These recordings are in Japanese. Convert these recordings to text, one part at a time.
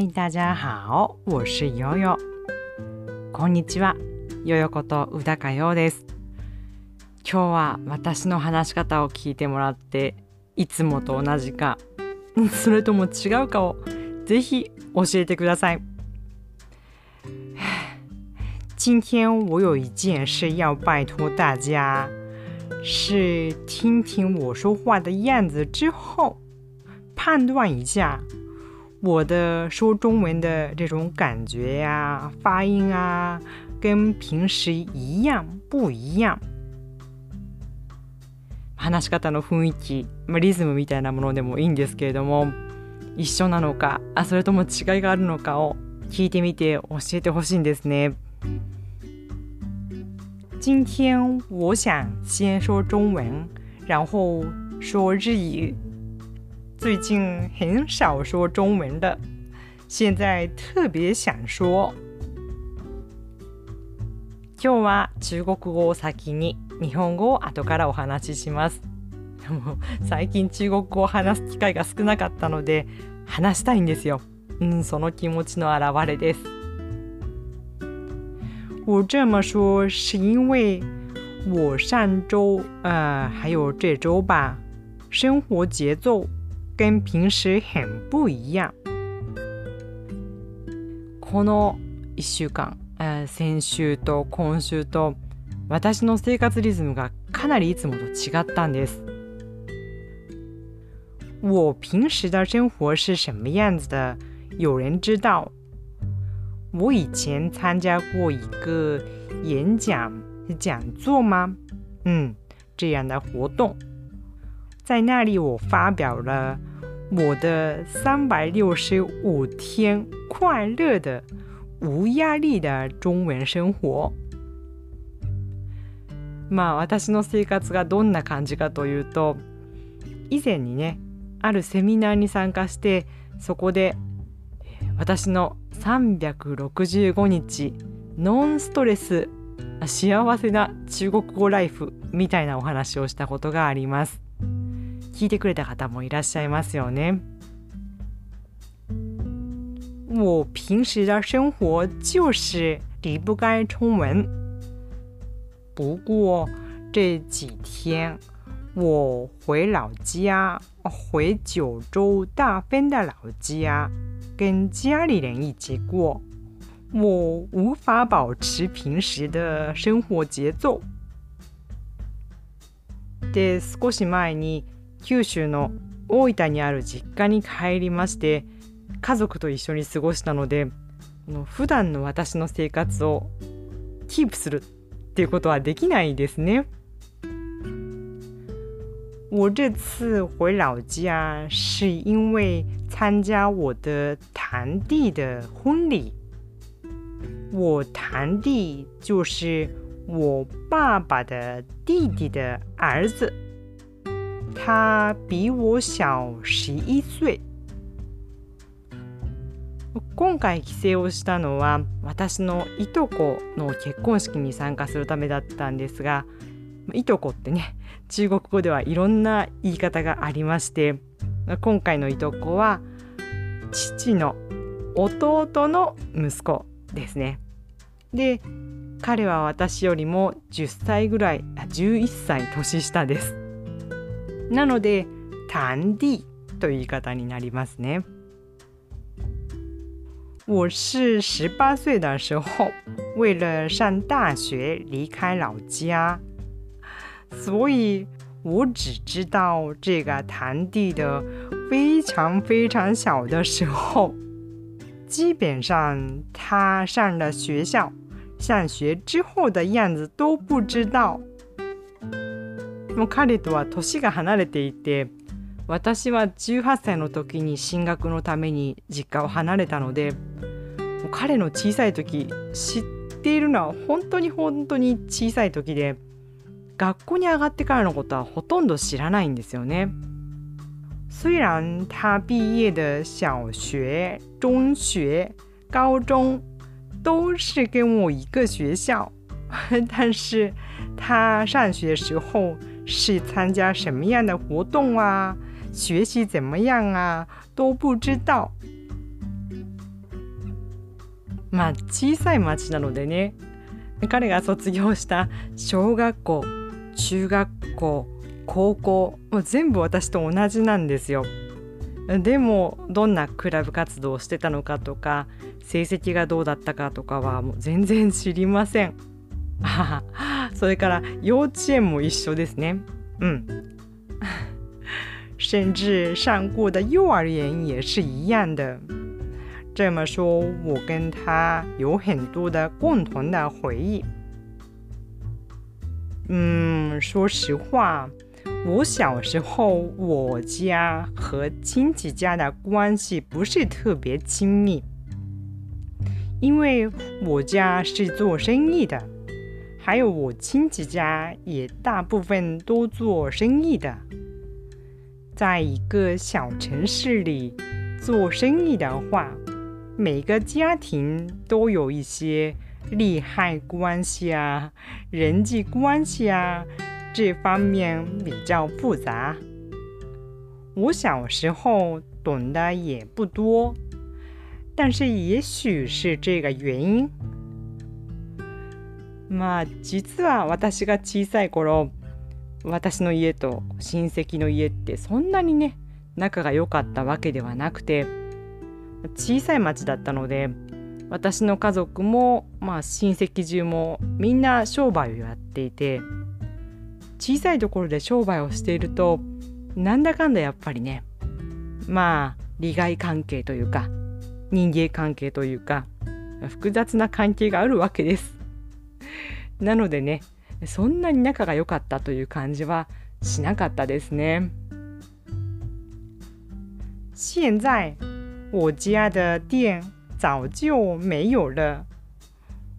嗨，大家好，我是悠悠。こんにちは、ヨヨこと宇高陽です。今日は私の話し方を聞いてもらっていつもと同じか それとも違うかをぜひ教えてください。今天我有一件事要拜托大家，是听听我说话的样子之后，判断一下我的说中文的这种感觉呀、发音啊，跟平时一样不一样。話し方の雰囲気、まあ、リズムみたいなものでもいいんですけれども一緒なのかあそれとも違いがあるのかを聞いてみて教えてほしいんですね。今天我想先说中文，然后说日语。最近很少说中文的，现在特别想说。今日は中国語を先に日本語を後からお話しします。も 最近中国語を話す機会が少なかったので話したいんですよ。嗯，その気持ちの表れです。我这么说是因为我上周呃还有这周吧，生活节奏跟平时很不一样。この1週間、えー先週と今週と私の生活リズムがかなりいつもと違ったんです。我平时的生活是什么样子的？有人知道？我以前参加过一个演讲讲座吗？嗯，这样的活动，在那里我发表了我的三百六十五天快乐的、无压力的中文生活。まあ私の生活がどんな感じかというと以前にねあるセミナーに参加してそこで私の365日ノンストレス幸せな中国語ライフみたいなお話をしたことがあります聞いてくれた方もいらっしゃいますよね我平时的生活就是离不开中文不过这几天我回老家，回九州大分的老家，跟家里人一起过，我无法保持平时的生活节奏。で、少し前に九州の大分にある実家に帰りまして、家族と一緒に過ごしたので、の普段の私の生活をキープするっていうことはできないですね。我这次回老家是因为参加我的堂弟的婚礼。我堂弟就是我爸爸的弟弟的儿子，他比我小十一岁。今回帰省をしたのは私のいとこの結婚式に参加するためだったんですがいとこってね中国語ではいろんな言い方がありまして今回のいとこは父の弟の息子ですね。で彼は私よりも10歳ぐらい11歳年下です。なので「堂弟」という言い方になりますね。我是十八岁的时候，为了上大学离开老家，所以我只知道这个堂弟的非常非常小的时候，基本上他上了学校，上学之后的样子都不知道。 もう彼とは年が離れていて私は18歳の時に進学のために実家を離れたので彼の小さい時知っているのは本当に本当に小さい時で学校に上がってからのことはほとんど知らないんですよね。虽然他毕业的小学、中学、高中都是跟我一个学校，但是他上学时候是参加什么样的活动啊，学习怎么样啊？都不知道。まあ小さい町なのでね彼が卒業した小学校中学校高校全部私と同じなんですよ。でもどんなクラブ活動をしてたのかとか成績がどうだったかとかはもう全然知りません。それから幼稚園も一緒ですね。うん。甚至上过的幼儿园也是一样的。这么说，我跟他有很多的共同的回忆。嗯，说实话，我小时候我家和亲戚家的关系不是特别亲密，因为我家是做生意的， 还有我亲戚家也大部分都做生意的。在一个小城市里做生意的话。每个家庭都有一些利害关系啊，人际关系啊，这方面比较复杂。我小时候懂得也不多，但是也许是这个原因。まあ実は私が小さい頃、私の家と親戚の家ってそんなにね仲が良かったわけではなくて。小さい町だったので私の家族も、まあ、親戚中もみんな商売をやっていて小さいところで商売をしているとなんだかんだやっぱりねまあ利害関係というか人間関係というか複雑な関係があるわけです。なのでねそんなに仲が良かったという感じはしなかったですね。現在我家的店早就没有了。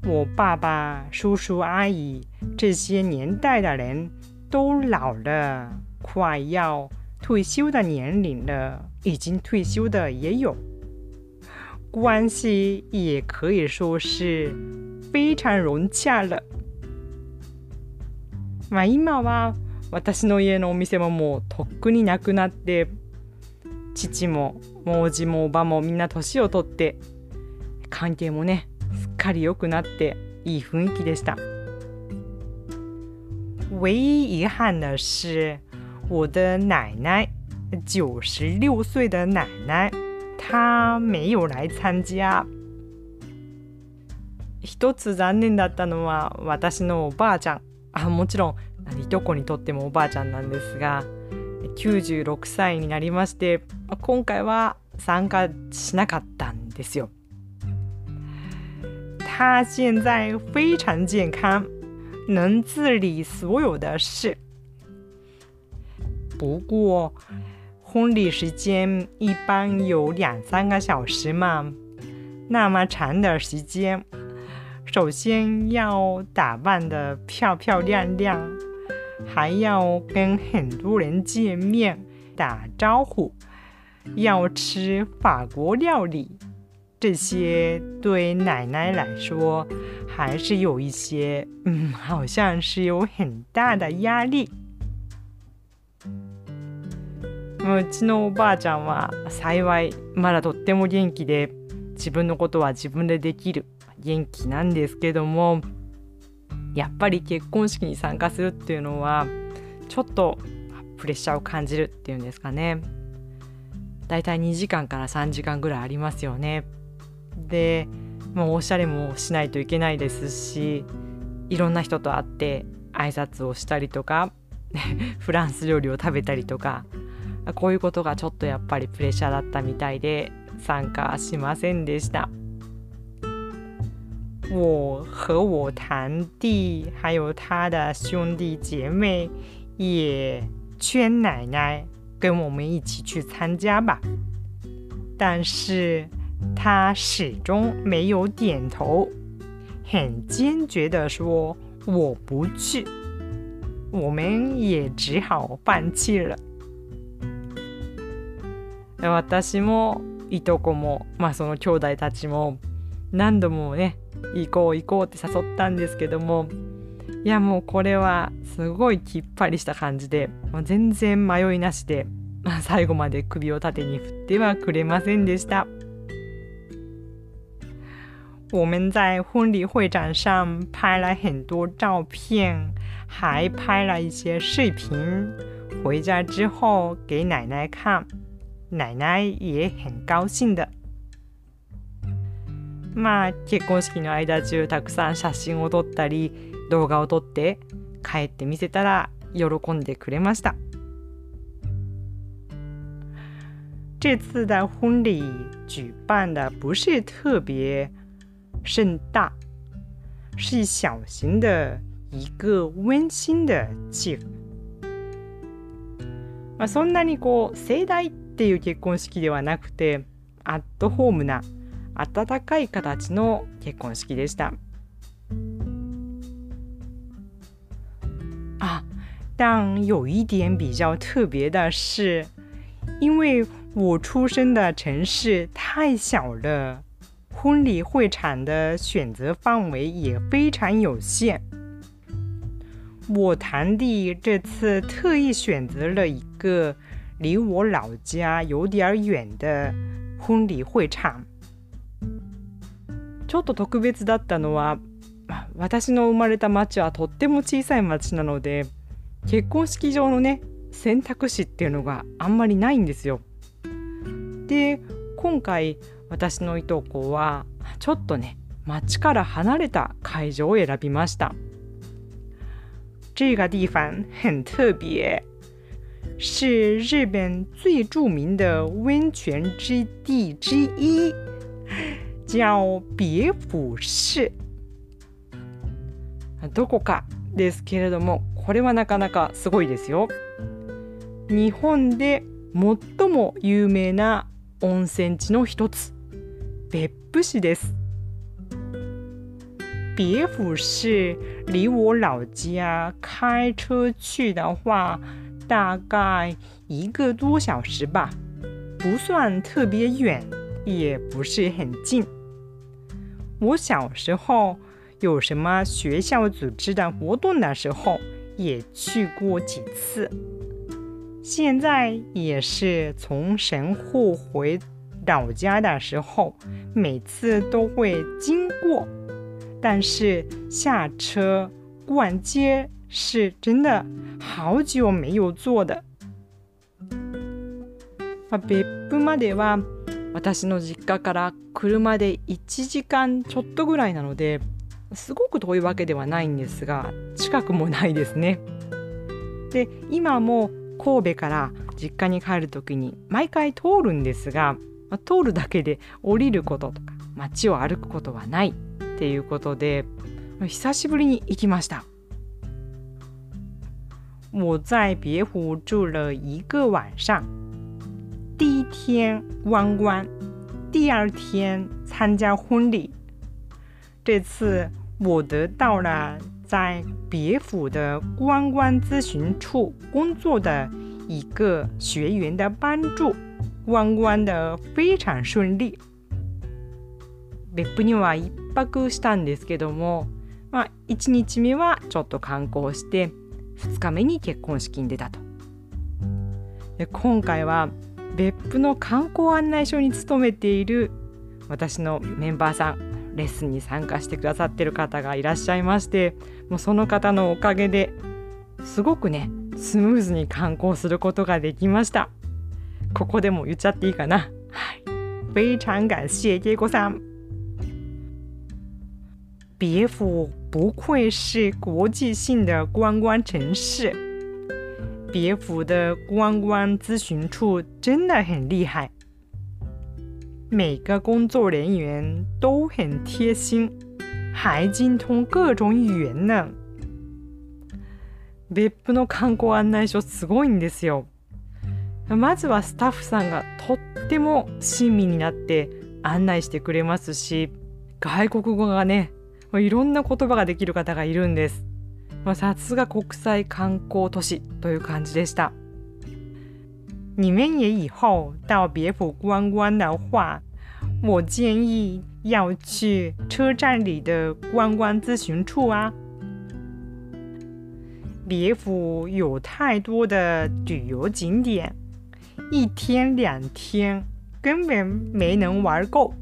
我爸爸、叔叔、阿姨这些年代的人都老了，快要退休的年龄了，已经退休的也有。关系也可以说是非常融洽了。 まあ今は私の家のお店ももうとっくになくなって。父ももうじもおばもみんな年をとって関係もねすっかり良くなっていい雰囲気でした。唯一遗憾的是，我的奶奶，九十六岁的奶奶，她没有来参加。一つ残念だったのは私のおばあちゃんあもちろんいとこにとってもおばあちゃんなんですが96歳になりまして今回は参加しなかったんですよ。他现在非常健康，能自理所有的事。不过婚礼时间一般有两三个小时嘛，那么长的时间，首先要打扮的漂漂亮亮。还要跟很多人见面打招呼，要吃法国料理，这些对奶奶来说还是有一些，嗯，好像是有很大的压力。うちのおばあちゃんは幸いまだとっても元気で自分のことは自分でできる 元気なんですけども。やっぱり結婚式に参加するっていうのはちょっとプレッシャーを感じるっていうんですかねだいたい2時間から3時間ぐらいありますよねでもうおしゃれもしないといけないですしいろんな人と会って挨拶をしたりとか フランス料理を食べたりとかこういうことがちょっとやっぱりプレッシャーだったみたいで参加しませんでした。我和我堂弟还有他的兄弟姐妹也劝奶奶跟我们一起去参加吧，但是他始终没有点头，很坚决的说我不去，我们也只好放弃了。私もいとこもまあその兄弟たちも何度もね 行こう行こうって誘ったんですけどもいやもうこれはすごいきっぱりした感じで、まあ、全然迷いなしで、まあ、最後まで首を縦に振ってはくれませんでした我们在婚礼会场上拍了很多照片，还拍了一些视频。回家之后给奶奶看，奶奶也很高兴的。まあ結婚式の間中たくさん写真を撮ったり動画を撮って帰って見せたら喜んでくれました。这次的婚礼举办的不是特别盛大，是小型的一个温馨的气氛。まあ、そんなにこう盛大っていう結婚式ではなくてアットホームな温かい形の結婚式でした。啊，但有一点比较特别的是，因为我出生的城市太小了，婚礼会场的选择范围也非常有限。我堂弟这次特意选择了一个离我老家有点远的婚礼会场。 ちょっと特別だったのは、私の生まれた町はとっても小さい町なので、結婚式場のね、選択肢っていうのがあんまりないんですよ。で、今回私のいとこはちょっとね、町から離れた会場を選びました。这个地方很特别，是日本最著名的温泉之地之一。叫别府市どこかですけれどもこれはなかなかすごいですよ。日本で最も有名な温泉地の一つ別府市です。别府市离我老家开车去的话大概一个多小时吧。不算特别远也不是很近。我小时候有什么学校组织的活动的时候，也去过几次。现在也是从神户回老家的时候，每次都会经过，但是下车逛街是真的好久没有做的。私の実家から車で1時間ちょっとぐらいなのですごく遠いわけではないんですが近くもないですね。で今も神戸から実家に帰る時に毎回通るんですが、通るだけで降りることとか街を歩くことはないっていうことで久しぶりに行きました。我在别湖住了一个晚上。第一天观光，第二天参加婚礼。这次我得到了在别府的观光咨询处工作的一个学员的帮助，观光的非常顺利。別府には一泊したんですけども、まあ一日目はちょっと観光して、二日目に結婚式に出たと。で今回は別府の観光案内所に勤めている私のメンバーさんレッスンに参加してくださってる方がいらっしゃいましてもうその方のおかげですごくねスムーズに観光することができました。ここでも言っちゃっていいかな。はい。非常感谢叶国さん别府不愧是国际性的观光城市。别府的观光咨询处真的很厉害，每个工作人员都很贴心，还精通各种语言呢。別府の観光案内所すごいんですよ。まずはスタッフさんがとっても親身になって案内してくれますし、外国語がね、いろんな言葉ができる方がいるんです。まあ、さすが国際観光都市という感じでした。你们也以后到别府观光的话，我建议要去车站里的观光咨询处啊。别府有太多的旅游景点，一天两天根本没能玩够。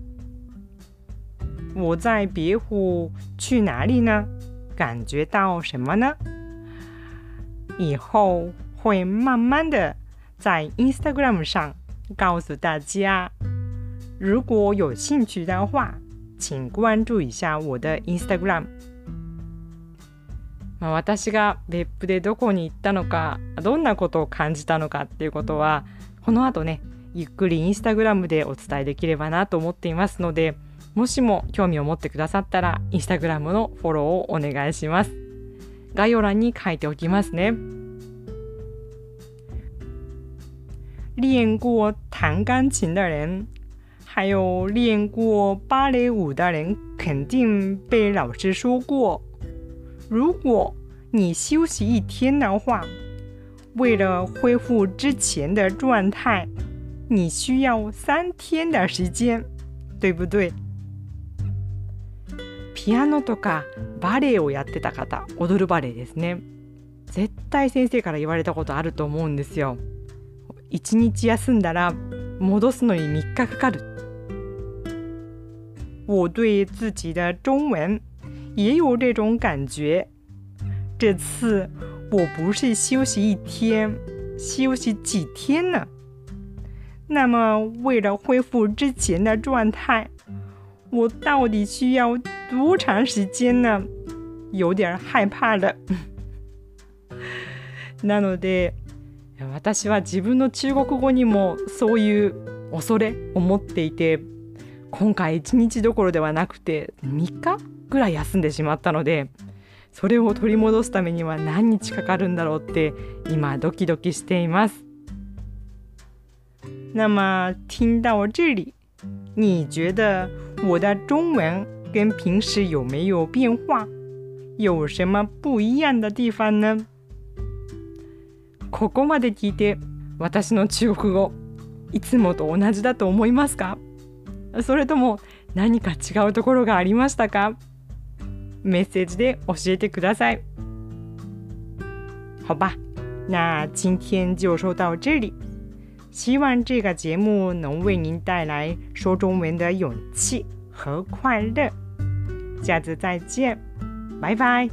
我在别湖去哪里呢？ 感觉到什么呢？以后会慢慢的在 Instagram 上告诉大家。如果有兴趣的话，请关注一下我的 Instagram。まあ、私が別府でどこに行ったのかどんなことを感じたのかっていうことはこの後ねゆっくりインスタグラムでお伝えできればなと思っていますのでもしも興味を持ってくださったらインスタグラムのフォローをお願いします。概要欄に書いておきますね。練过弹钢琴的人还有练过芭蕾舞的人，肯定被老师说过，如果你休息一天的话，为了恢复之前的状态，你需要三天的时间，对不对？ピアノとかバレエをやってた方、踊るバレエですね。絶対先生から言われたことあると思うんですよ。一日休んだら戻すのに3日かかる。我对自己的中文也有这种感觉。这次我不是休息一天，休息几天呢？那么为了恢复之前的状态，我到底需要多长时间呢？有点害怕了。なので、私は自分の中国語にもそういう恐れを持っていて。今回1日どころではなくて3日ぐらい休んでしまったのでそれを取り戻すためには何日かかるんだろうって今ドキドキしています。那么听到这里，你觉得我的中文跟平时有没有变化？有什么不一样的地方呢？ここまで聞いて私の中国語いつもと同じだと思いますか？それとも何か違うところがありましたか？メッセージで教えてください。好吧，那今天就说到这里。希望这个节目能为您带来说中文的勇气和快乐。下次再见，拜拜。